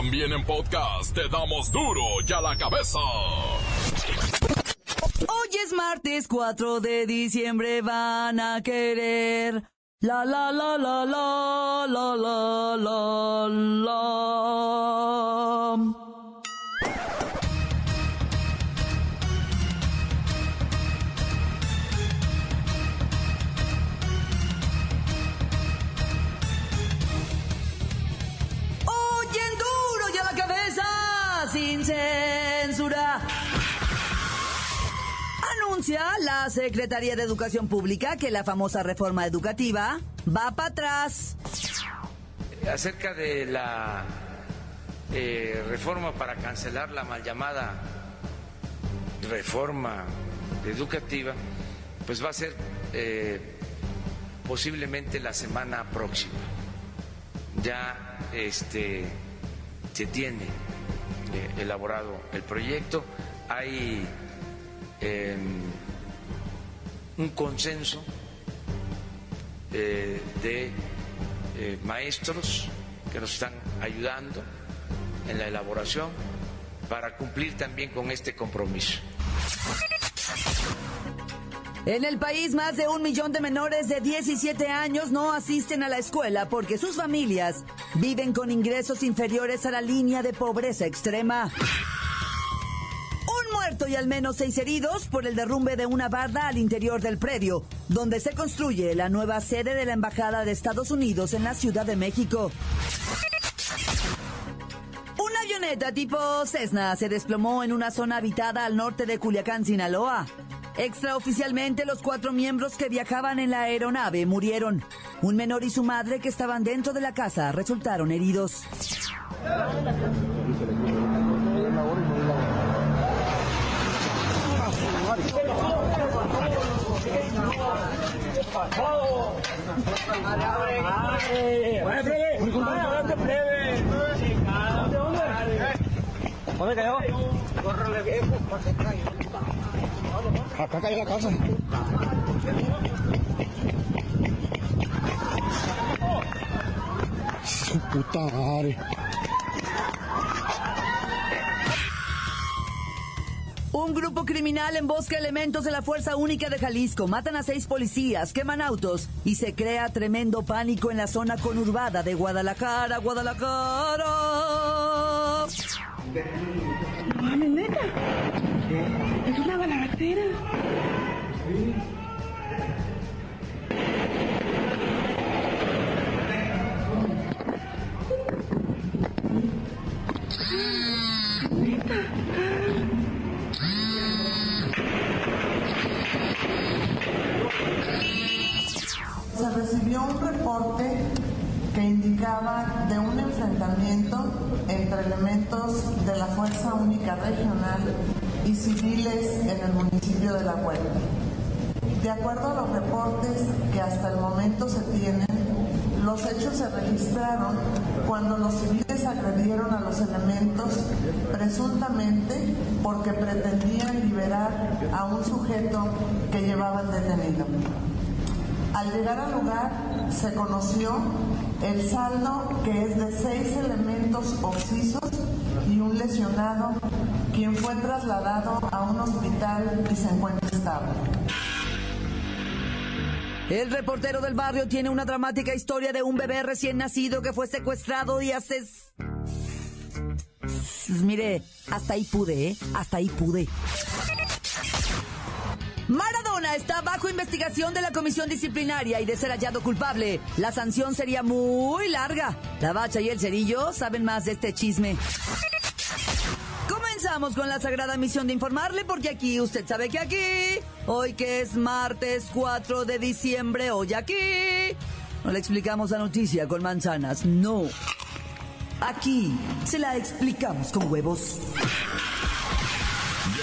También en podcast te damos duro y a la cabeza. Hoy es martes 4 de diciembre, van a querer. La la la la la la la la la. La Secretaría de Educación Pública que la famosa reforma educativa va para atrás. acerca de la eh, reforma para cancelar la mal llamada reforma educativa, pues va a ser eh, posiblemente la semana próxima. Ya este, se tiene eh, elaborado el proyecto, hay eh, un consenso eh, de eh, maestros que nos están ayudando en la elaboración para cumplir también con este compromiso. En el país, más de un millón de menores de 17 años no asisten a la escuela porque sus familias viven con ingresos inferiores a la línea de pobreza extrema. Y al menos seis heridos por el derrumbe de una barda al interior del predio, donde se construye la nueva sede de la Embajada de Estados Unidos en la Ciudad de México. Una avioneta tipo Cessna se desplomó en una zona habitada al norte de Culiacán, Sinaloa. Extraoficialmente, los cuatro miembros que viajaban en la aeronave murieron. Un menor y su madre que estaban dentro de la casa resultaron heridos. ¿Dónde, cayó? Acá cayó la casa. Su puta madre. Un grupo criminal embosca elementos de la Fuerza Única de Jalisco, matan a seis policías, queman autos y se crea tremendo pánico en la zona conurbada de Guadalajara, Guadalajara. Es una balacera. De un enfrentamiento entre elementos de la Fuerza Única Regional y civiles en el municipio de La Huerta. De acuerdo a los reportes que hasta el momento se tienen, los hechos se registraron cuando los civiles agredieron a los elementos presuntamente porque pretendían liberar a un sujeto que llevaban detenido. Al llegar al lugar se conoció el saldo que es de seis elementos occisos y un lesionado, quien fue trasladado a un hospital y se encuentra estable. El reportero del barrio tiene una dramática historia de un bebé recién nacido que fue secuestrado y hace... Mire, hasta ahí pude, ¿eh? Hasta ahí pude. Maradona está bajo investigación de la comisión disciplinaria y de ser hallado culpable, la sanción sería muy larga. La bacha y el cerillo saben más de este chisme. Comenzamos con la sagrada misión de informarle porque aquí, usted sabe que aquí, hoy que es martes 4 de diciembre, hoy aquí, no le explicamos la noticia con manzanas, no. Aquí se la explicamos con huevos.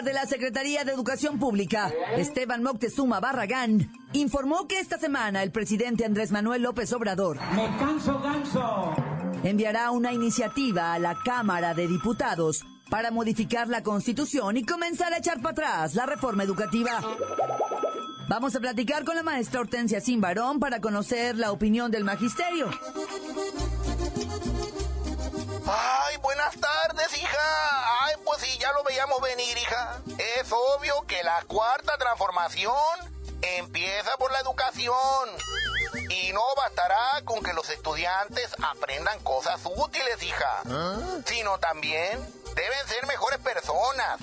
Titular de la Secretaría de Educación Pública, Esteban Moctezuma Barragán, informó que esta semana el presidente Andrés Manuel López Obrador Me canso ganso. enviará una iniciativa a la Cámara de Diputados para modificar la Constitución y comenzar a echar para atrás la reforma educativa. Vamos a platicar con la maestra Hortensia Simbarón para conocer la opinión del magisterio. Ay, buenas tardes, hija. Ay, pues sí, ya lo veíamos venir, hija. Es obvio que la cuarta transformación empieza por la educación. Y no bastará con que los estudiantes aprendan cosas útiles, hija. Sino también deben ser mejores personas.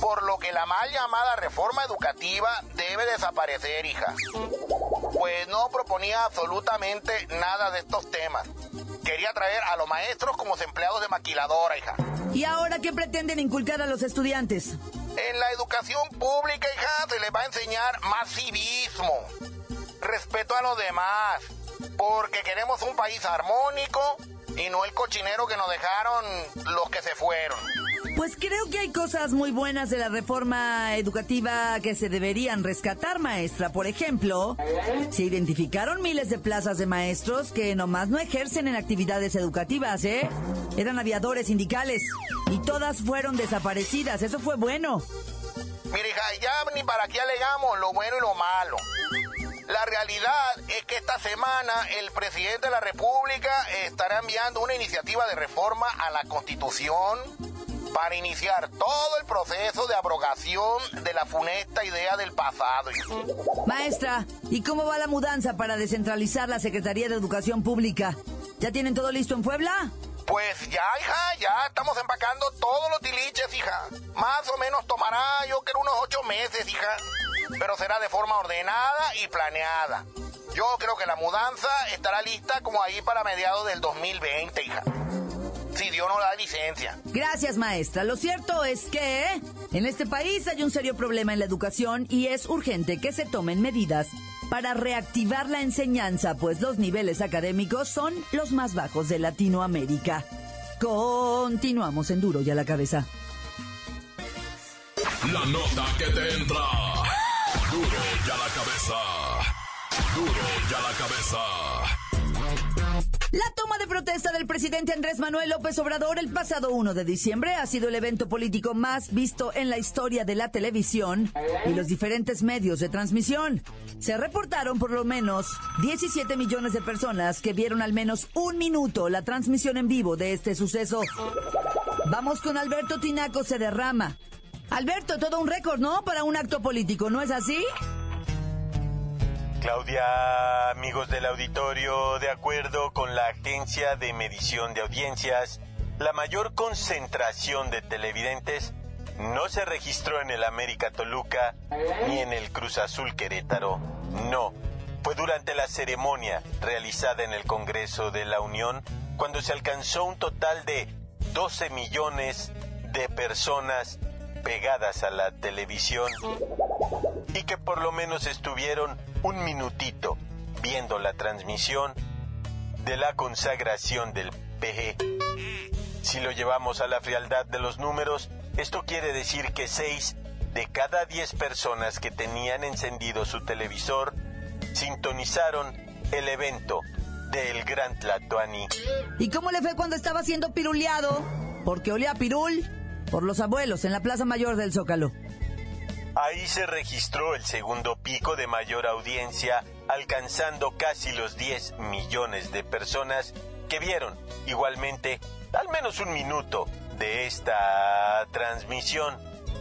Por lo que la mal llamada reforma educativa debe desaparecer, hija. Pues no proponía absolutamente nada de estos temas. Quería traer a los maestros como empleados de maquiladora, hija. ¿Y ahora qué pretenden inculcar a los estudiantes? En la educación pública, hija, se les va a enseñar más civismo, respeto a los demás, porque queremos un país armónico y no el cochinero que nos dejaron los que se fueron. Pues creo que hay cosas muy buenas de la reforma educativa que se deberían rescatar, maestra. Por ejemplo, se identificaron miles de plazas de maestros que nomás no ejercen en actividades educativas, ¿eh? Eran aviadores sindicales y todas fueron desaparecidas. Eso fue bueno. Mira, hija, ya ni para qué alegamos lo bueno y lo malo. La realidad es que esta semana el presidente de la República estará enviando una iniciativa de reforma a la Constitución para iniciar todo el proceso de abrogación de la funesta idea del pasado. Maestra, ¿y cómo va la mudanza para descentralizar la Secretaría de Educación Pública? ¿Ya tienen todo listo en Puebla? Pues ya, hija, ya estamos empacando todos los tiliches, hija. Más o menos tomará, yo creo, unos ocho meses, hija. Pero será de forma ordenada y planeada. Yo creo que la mudanza estará lista como ahí para mediados del 2020, hija. Si Dios no da licencia. Gracias, maestra. Lo cierto es que en este país hay un serio problema en la educación y es urgente que se tomen medidas para reactivar la enseñanza, pues los niveles académicos son los más bajos de Latinoamérica. Continuamos en Duro y a la cabeza. La nota que te entra. Duro y a la cabeza. Duro y a la cabeza. La toma de protesta del presidente Andrés Manuel López Obrador el pasado 1 de diciembre ha sido el evento político más visto en la historia de la televisión y los diferentes medios de transmisión. Se reportaron por lo menos 17 millones de personas que vieron al menos un minuto la transmisión en vivo de este suceso. Vamos con Alberto Tinaco se derrama. Alberto, todo un récord, ¿no? Para un acto político, ¿no es así? Claudia, amigos del auditorio, de acuerdo con la Agencia de Medición de Audiencias, la mayor concentración de televidentes no se registró en el América Toluca ni en el Cruz Azul Querétaro. No, fue durante la ceremonia realizada en el Congreso de la Unión cuando se alcanzó un total de 12 millones de personas pegadas a la televisión y que por lo menos estuvieron un minutito viendo la transmisión de la consagración del PG. Si lo llevamos a la frialdad de los números, esto quiere decir que 6 de cada 10 personas que tenían encendido su televisor sintonizaron el evento del Gran Tlatoani. ¿Y cómo le fue cuando estaba siendo piruleado? Porque olía pirul por los abuelos en la Plaza Mayor del Zócalo. Ahí se registró el segundo pico de mayor audiencia, alcanzando casi los 10 millones de personas que vieron igualmente al menos un minuto de esta transmisión.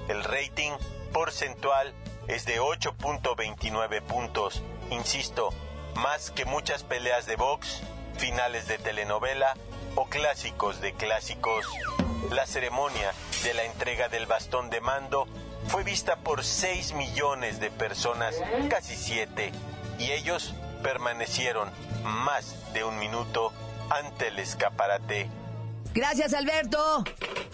El rating porcentual es de 8.29 puntos, insisto, más que muchas peleas de box, finales de telenovela o clásicos de clásicos. La ceremonia de la entrega del bastón de mando fue vista por 6 millones de personas, casi 7, y ellos permanecieron más de un minuto ante el escaparate. Gracias, Alberto.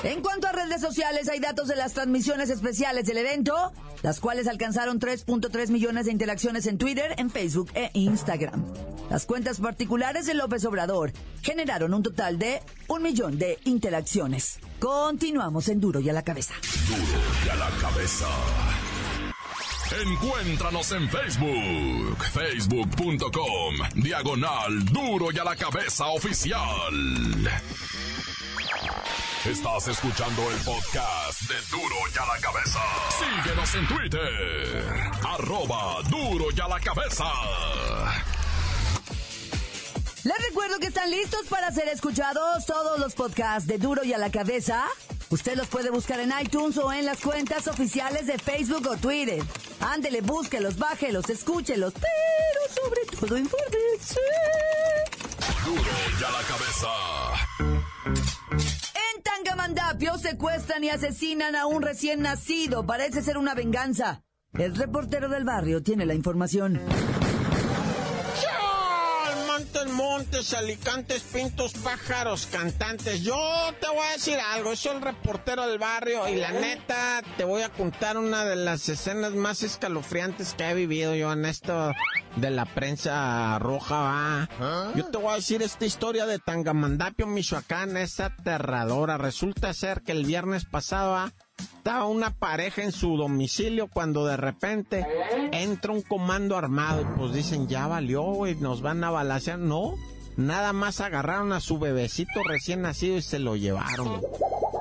En cuanto a redes sociales, hay datos de las transmisiones especiales del evento, las cuales alcanzaron 3.3 millones de interacciones en Twitter, en Facebook e Instagram. Las cuentas particulares de López Obrador generaron un total de un millón de interacciones. Continuamos en Duro y a la cabeza. Duro y a la cabeza. Encuéntranos en Facebook, facebook.com, diagonal Duro y a la cabeza oficial. Estás escuchando el podcast de Duro y a la cabeza. Síguenos en Twitter, arroba Duro y a la cabeza. Les recuerdo que están listos para ser escuchados todos los podcasts de Duro y a la cabeza. Usted los puede buscar en iTunes o en las cuentas oficiales de Facebook o Twitter. Ándele, búsquelos, bájelos, escúchelos, pero sobre todo infórmese. Duro y a la cabeza. En Tangamandapio secuestran y asesinan a un recién nacido. Parece ser una venganza. El reportero del barrio tiene la información. Montes, alicantes, pintos, pájaros, cantantes. Yo te voy a decir algo, soy el reportero del barrio y la neta te voy a contar una de las escenas más escalofriantes que he vivido yo en esto de la prensa roja, va. Yo te voy a decir esta historia de Tangamandapio, Michoacán, es aterradora. Resulta ser que el viernes pasado, ¿va? Estaba una pareja en su domicilio cuando de repente entra un comando armado y pues dicen, ya valió, güey, nos van a balasear. No, nada más agarraron a su bebecito recién nacido y se lo llevaron.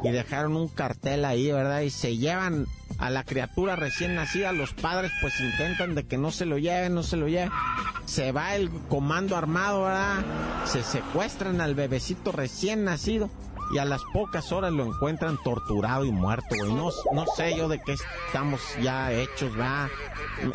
Y dejaron un cartel ahí, ¿verdad? Y se llevan a la criatura recién nacida. Los padres pues intentan de que no se lo lleven, no se lo lleven. Se va el comando armado, ¿verdad? Se secuestran al bebecito recién nacido y a las pocas horas lo encuentran torturado y muerto, güey. No, no sé yo de qué estamos ya hechos, va.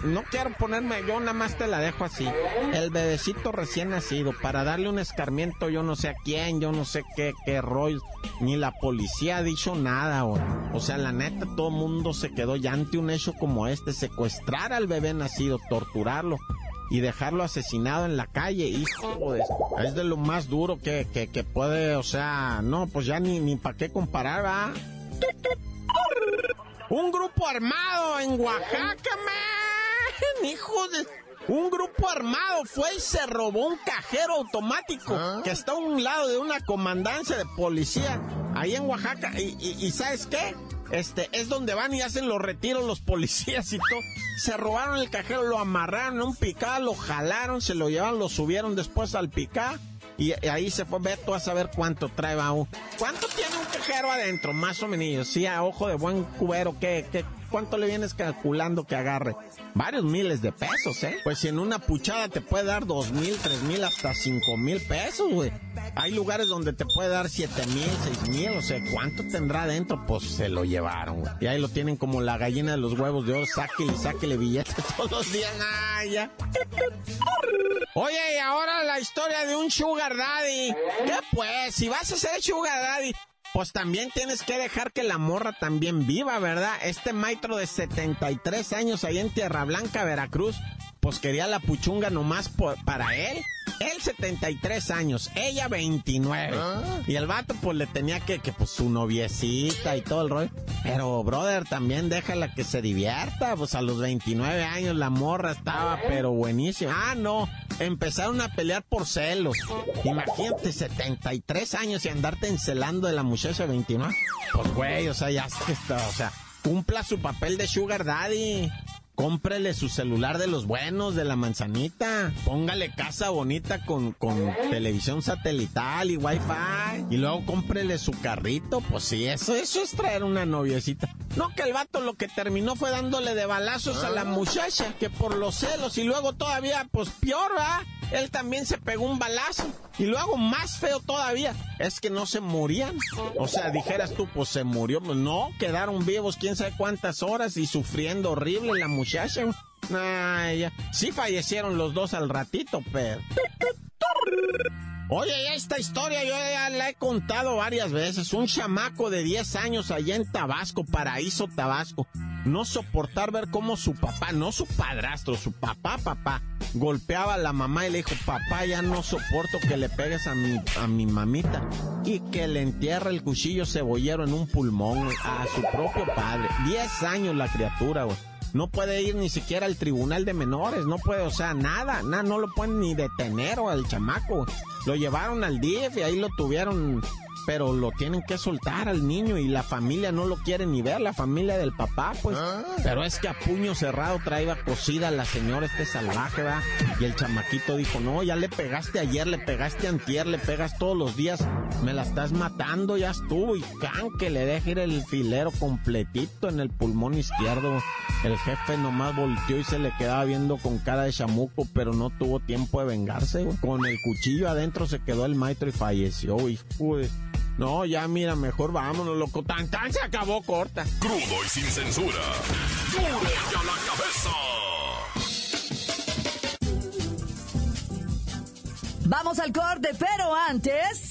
No quiero ponerme, yo nada más te la dejo así. El bebecito recién nacido, para darle un escarmiento, yo no sé a quién, yo no sé qué, qué rollo, ni la policía ha dicho nada, güey. O sea, la neta, todo mundo se quedó ya ante un hecho como este, secuestrar al bebé nacido, torturarlo y dejarlo asesinado en la calle, hijo de... Es de lo más duro que, que, que puede, o sea, no, pues ya ni, ni para qué comparar, ¿va? Un grupo armado en Oaxaca, man, hijo de... Un grupo armado fue y se robó un cajero automático que está a un lado de una comandancia de policía ahí en Oaxaca. Y, y- y ¿sabes qué? Este, es donde van y hacen los retiros los policías y todo. Se robaron el cajero, lo amarraron en un picá, lo jalaron, se lo llevaron, lo subieron después al picá. Y ahí se fue, ve tú a saber cuánto trae baúl. ¿Cuánto tiene un cajero adentro? Más o menos. Sí, a ojo de buen cubero, ¿qué, qué, cuánto le vienes calculando que agarre? Varios miles de pesos, ¿eh? Pues si en una puchada te puede dar dos mil, tres mil, hasta cinco mil pesos, güey. Hay lugares donde te puede dar siete mil, seis mil, o sea, ¿cuánto tendrá adentro? Pues se lo llevaron, güey. Y ahí lo tienen como la gallina de los huevos de oro, sáquele, sáquele billetes todos los días. ¡Ay, ya! Oye, y ahora la historia de un sugar daddy. ¿Qué pues? Si vas a ser sugar daddy, pues también tienes que dejar que la morra también viva, ¿verdad? Este maestro de 73 años ahí en Tierra Blanca, Veracruz, pues quería la puchunga nomás por- para él. Él 73 años, ella 29. Y el vato pues le tenía que, que pues su noviecita y todo el rollo. Pero brother, también déjala que se divierta. Pues a los 29 años la morra estaba pero buenísima. Ah, no, empezaron a pelear por celos. Imagínate 73 años y andarte encelando de la muchacha de 29. Pues güey, o sea, ya está, o sea, cumpla su papel de sugar daddy. Cómprele su celular de los buenos, de la manzanita. Póngale casa bonita con, con televisión satelital y wifi. Y luego cómprele su carrito. Pues sí, eso, eso es traer una noviecita. No que el vato lo que terminó fue dándole de balazos a la muchacha, que por los celos. Y luego todavía, pues peor, ¿va? Él también se pegó un balazo. Y luego más feo todavía, es que no se morían. O sea, dijeras tú, pues se murió. Pues no, quedaron vivos quién sabe cuántas horas y sufriendo horrible la muchacha. Ay, ya. Sí fallecieron los dos al ratito, pero... Oye, esta historia yo ya la he contado varias veces. Un chamaco de 10 años allá en Tabasco, Paraíso, Tabasco. No soportar ver cómo su papá, no su padrastro, su papá, papá, golpeaba a la mamá y le dijo, papá, ya no soporto que le pegues a mi, a mi mamita. Y que le entierra el cuchillo cebollero en un pulmón a su propio padre. 10 años la criatura, güey. No puede ir ni siquiera al tribunal de menores, no puede, o sea, nada, nada, no lo pueden ni detener o al chamaco. Lo llevaron al DIF y ahí lo tuvieron pero lo tienen que soltar al niño y la familia no lo quiere ni ver, la familia del papá, pues. Pero es que a puño cerrado traía cocida la señora este salvaje, ¿va? Y el chamaquito dijo, no, ya le pegaste ayer, le pegaste antier, le pegas todos los días, me la estás matando, ya estuvo. Y can que le deje ir el filero completito en el pulmón izquierdo. El jefe nomás volteó y se le quedaba viendo con cara de chamuco, pero no tuvo tiempo de vengarse, güey. Con el cuchillo adentro se quedó el maestro y falleció, hijo de... No, ya mira, mejor vámonos, loco. Tan tan se acabó corta. Crudo y sin censura. Duro y a la cabeza. Vamos al corte, pero antes.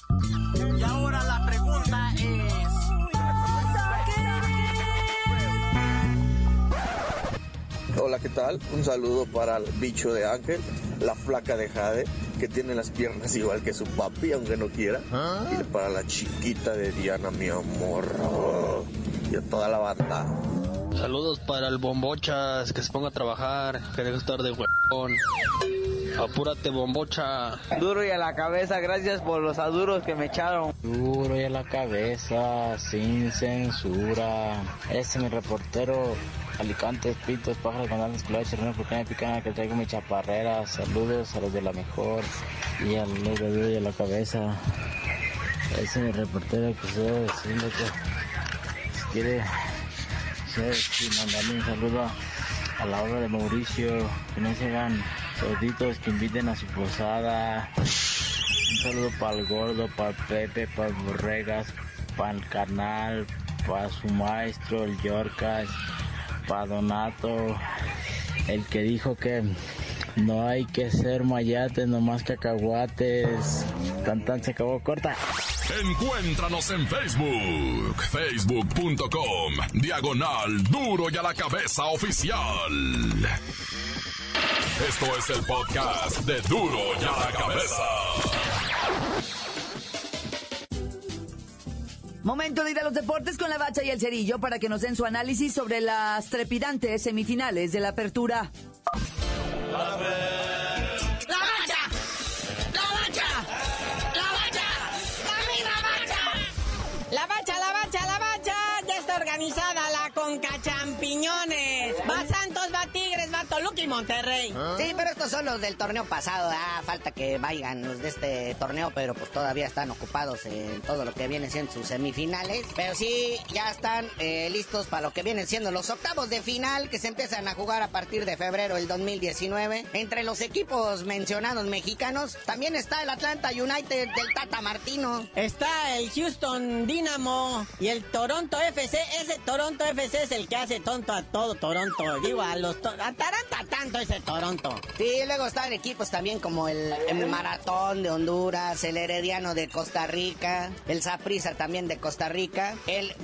Hola, ¿qué tal? Un saludo para el bicho de Ángel, la flaca de Jade, que tiene las piernas igual que su papi, aunque no quiera. Y para la chiquita de Diana, mi amor. Y a toda la banda. Saludos para el bombochas, que se ponga a trabajar, que deje de estar de huevón. Apúrate, bombocha. Duro y a la cabeza, gracias por los aduros que me echaron. Duro y a la cabeza, sin censura. Ese es mi reportero. Alicantes, pitos, pájaros, canales, culaches, renos, porque me pican que traigo mi chaparrera. Saludos a los de la mejor y a los de duro y a la cabeza. Ese es mi reportero que se decirle que si quiere, si mandarle un saludo a la obra de Mauricio, que no se hagan sorditos, que inviten a su posada. Un saludo para el gordo, para Pepe, para el Borregas, para el carnal, para su maestro, el Yorkas, para Donato, el que dijo que no hay que ser mayates, nomás cacahuates. Tan tan se acabó corta. Encuéntranos en Facebook, facebook.com, diagonal duro y a la cabeza oficial. Esto es el podcast de duro y a la cabeza. Momento de ir a los deportes con la bacha y el cerillo para que nos den su análisis sobre las trepidantes semifinales de la apertura. Toluca y Monterrey. Sí, pero estos son los del torneo pasado. Ah, falta que vayan los de este torneo, pero pues todavía están ocupados en todo lo que viene siendo sus semifinales. Pero sí, ya están eh, listos para lo que vienen siendo los octavos de final que se empiezan a jugar a partir de febrero del 2019. Entre los equipos mencionados mexicanos, también está el Atlanta United del Tata Martino. Está el Houston Dynamo y el Toronto FC. Ese Toronto FC es el que hace tonto a todo Toronto. Digo, a los... To ataranta tanto ese Toronto. Sí, luego están equipos también como el, el Maratón de Honduras, el Herediano de Costa Rica, el Saprissa también de Costa Rica, el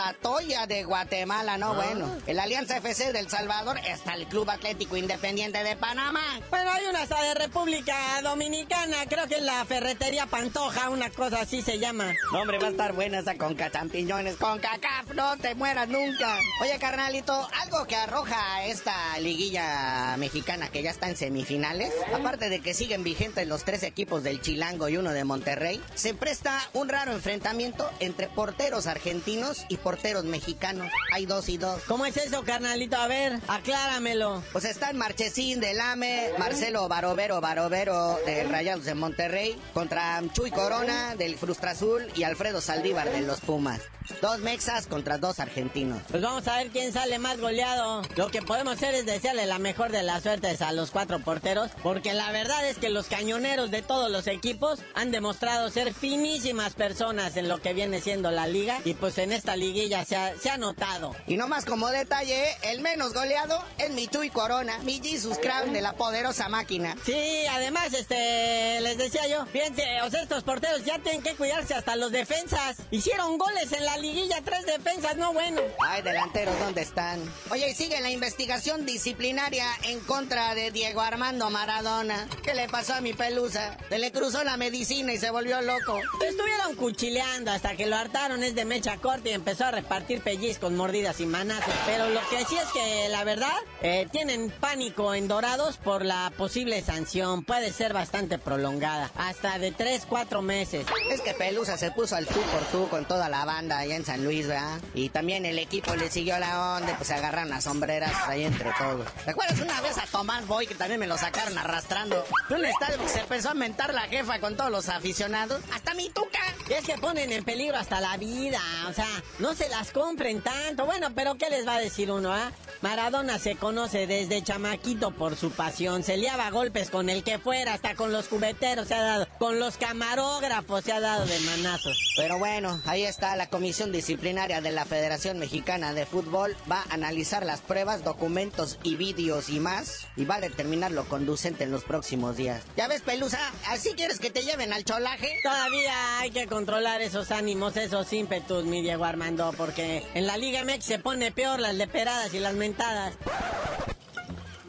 Guastatoya de Guatemala, no, bueno, el Alianza FC del Salvador, hasta el Club Atlético Independiente de Panamá. Bueno, hay una hasta de República Dominicana, creo que es la Ferretería Pantoja, una cosa así se llama. No, hombre, va a estar buena esa Conca Champiñones, Conca Caf, no te mueras nunca. Oye, carnalito, algo que arroja esta liguilla mexicana que ya está en semifinales, aparte de que siguen vigentes los tres equipos del Chilango y uno de Monterrey, se presta un raro enfrentamiento entre porteros argentinos y porteros mexicanos. Hay dos y dos. ¿Cómo es eso, carnalito? A ver, acláramelo. Pues están Marchesín del AME, Marcelo Barovero Barovero de Rayados de Monterrey, contra Chuy Corona del Frustra Azul y Alfredo Saldívar de los Pumas. Dos mexas contra dos argentinos. Pues vamos a ver quién sale más goleado. Lo que podemos hacer es desearle la mejor de las suertes a los cuatro porteros, porque la verdad es que los cañoneros de todos los equipos han demostrado ser finísimas personas en lo que viene siendo la liga y pues en esta liguilla se ha, se ha notado. Y nomás como detalle, el menos goleado es mi Chuy Corona, mi Jesus Crown de la poderosa máquina. Sí, además, este, les decía yo, fíjense, o sea, estos porteros ya tienen que cuidarse hasta los defensas. Hicieron goles en la liguilla, tres defensas, no bueno. Ay, delanteros, ¿dónde están? Oye, y sigue la investigación disciplinaria en contra de Diego Armando Maradona. ¿Qué le pasó a mi pelusa? Se le cruzó la medicina y se volvió loco. Estuvieron cuchileando hasta que lo hartaron, es de mecha corta y empezó a repartir pellizcos, mordidas y manazos. Pero lo que sí es que, la verdad, eh, tienen pánico en Dorados por la posible sanción. Puede ser bastante prolongada, hasta de 3, 4 meses. Es que Pelusa se puso al tú por tú con toda la banda allá en San Luis, ¿verdad? Y también el equipo le siguió la onda, pues se agarraron las sombreras ahí entre todos. ¿Te acuerdas una vez a Tomás Boy que también me lo sacaron arrastrando? Un estadio que se empezó a mentar la jefa con todos los aficionados. ¡Hasta mi tuca! Es que ponen en peligro hasta la vida, o sea, no se las compren tanto. Bueno, pero ¿qué les va a decir uno, ah? Maradona se conoce desde chamaquito por su pasión. Se liaba golpes con el que fuera, hasta con los cubeteros se ha dado. Con los camarógrafos se ha dado de manazos. Pero bueno, ahí está la comisión disciplinaria de la Federación Mexicana de Fútbol. Va a analizar las pruebas, documentos y vídeos y más. Y va a determinar lo conducente en los próximos días. ¿Ya ves, Pelusa? ¿Así quieres que te lleven al cholaje? Todavía hay que controlar esos ánimos, esos ímpetus, mi Diego Armando, porque en la Liga MX se pone peor las leperadas y las mentadas.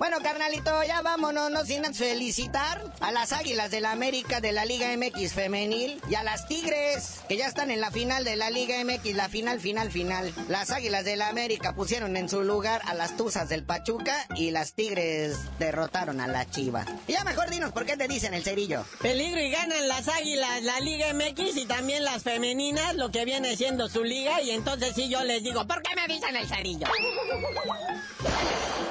Bueno, carnalito, ya vámonos, no sin felicitar a las Águilas de la América de la Liga MX femenil y a las Tigres, que ya están en la final de la Liga MX, la final, final, final. Las Águilas de la América pusieron en su lugar a las Tuzas del Pachuca y las Tigres derrotaron a la Chiva. Y ya mejor dinos por qué te dicen el cerillo. Peligro y ganan las Águilas, la Liga MX y también las femeninas, lo que viene siendo su liga, y entonces sí yo les digo, ¿por qué me dicen el cerillo?